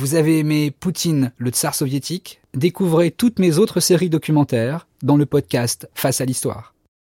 Vous avez aimé Poutine, le tsar soviétique? Découvrez toutes mes autres séries documentaires dans le podcast Face à l'histoire.